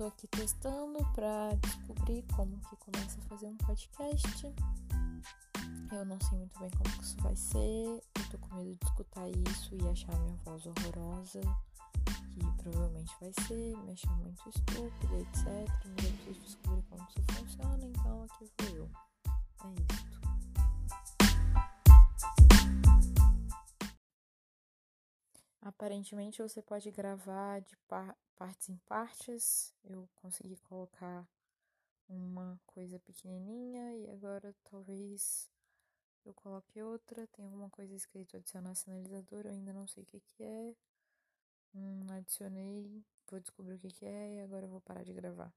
tô aqui testando pra descobrir como que começa a fazer um podcast. Eu não sei muito bem como que isso vai ser. Eu tô com medo de escutar isso e achar minha voz horrorosa. Que provavelmente vai ser, me achar muito estúpida, etc. Mas eu preciso Aparentemente você pode gravar de par partes em partes. Eu consegui colocar uma coisa pequenininha e agora talvez eu coloque outra. Tem alguma coisa escrito adicionar sinalizador, eu ainda não sei o que, que é. Hum, adicionei, vou descobrir o que, que é e agora eu vou parar de gravar.